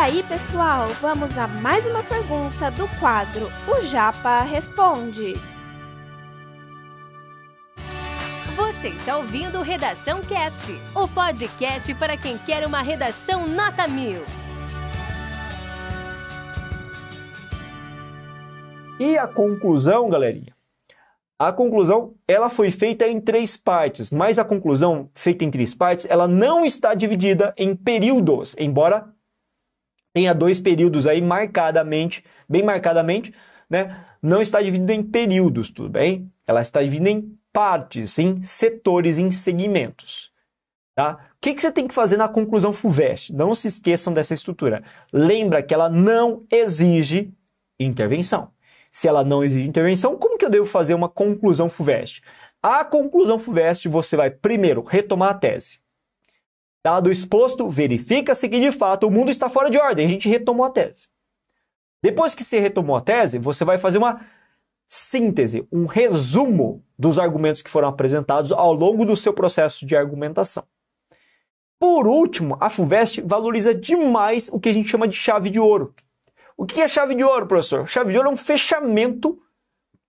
aí, pessoal, vamos a mais uma pergunta do quadro O Japa Responde. Você está ouvindo Redação Cast, o podcast para quem quer uma redação nota mil. E a conclusão, galerinha? A conclusão, ela foi feita em três partes, mas a conclusão feita em três partes, ela não está dividida em períodos, embora tenha dois períodos aí marcadamente, bem marcadamente, né? Não está dividida em períodos, tudo bem? Ela está dividida em partes, em setores, em segmentos. Tá? O que, que você tem que fazer na conclusão FUVEST? Não se esqueçam dessa estrutura. Lembra que ela não exige intervenção. Se ela não exige intervenção, como que eu devo fazer uma conclusão FUVEST? A conclusão FUVEST, você vai primeiro retomar a tese. Dado exposto, verifica-se que de fato o mundo está fora de ordem. A gente retomou a tese. Depois que você retomou a tese, você vai fazer uma síntese, um resumo dos argumentos que foram apresentados ao longo do seu processo de argumentação. Por último, a FUVEST valoriza demais o que a gente chama de chave de ouro. O que é chave de ouro, professor? Chave de ouro é um fechamento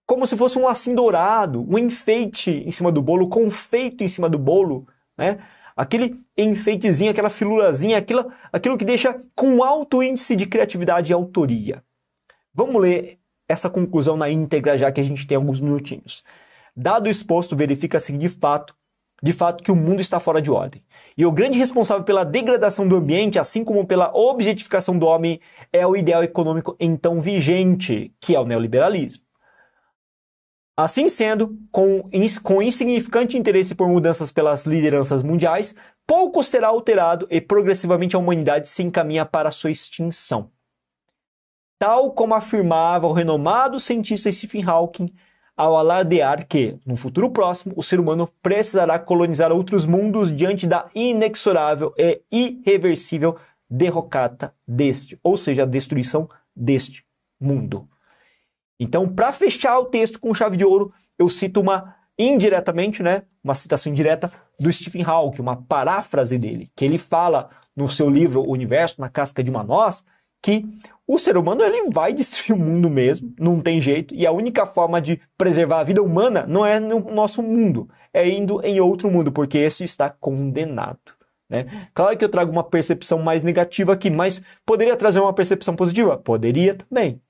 como se fosse um lacinho dourado, um enfeite em cima do bolo, confeito em cima do bolo, né? Aquele enfeitezinho, aquela filurazinha, aquilo, aquilo que deixa com alto índice de criatividade e autoria. Vamos ler essa conclusão na íntegra, já que a gente tem alguns minutinhos. Dado exposto, verifica-se de fato, de fato que o mundo está fora de ordem. E o grande responsável pela degradação do ambiente, assim como pela objetificação do homem, é o ideal econômico então vigente, que é o neoliberalismo. Assim sendo, com, com insignificante interesse por mudanças pelas lideranças mundiais, pouco será alterado e progressivamente a humanidade se encaminha para sua extinção tal como afirmava o renomado cientista Stephen Hawking ao alardear que, no futuro próximo, o ser humano precisará colonizar outros mundos diante da inexorável e irreversível derrocata deste, ou seja, a destruição deste mundo. Então, para fechar o texto com chave de ouro, eu cito uma indiretamente, né, uma citação indireta do Stephen Hawking, uma paráfrase dele, que ele fala no seu livro O Universo na Casca de uma Noz, que o ser humano ele vai destruir o mundo mesmo, não tem jeito, e a única forma de preservar a vida humana não é no nosso mundo, é indo em outro mundo, porque esse está condenado. Né? Claro que eu trago uma percepção mais negativa aqui, mas poderia trazer uma percepção positiva? Poderia também.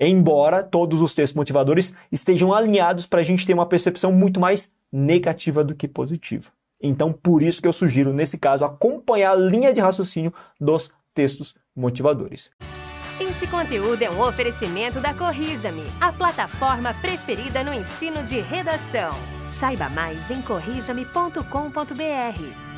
Embora todos os textos motivadores estejam alinhados para a gente ter uma percepção muito mais negativa do que positiva. Então, por isso que eu sugiro, nesse caso, acompanhar a linha de raciocínio dos textos motivadores. Esse conteúdo é um oferecimento da Corrija-me, a plataforma preferida no ensino de redação. Saiba mais em corrijame.com.br.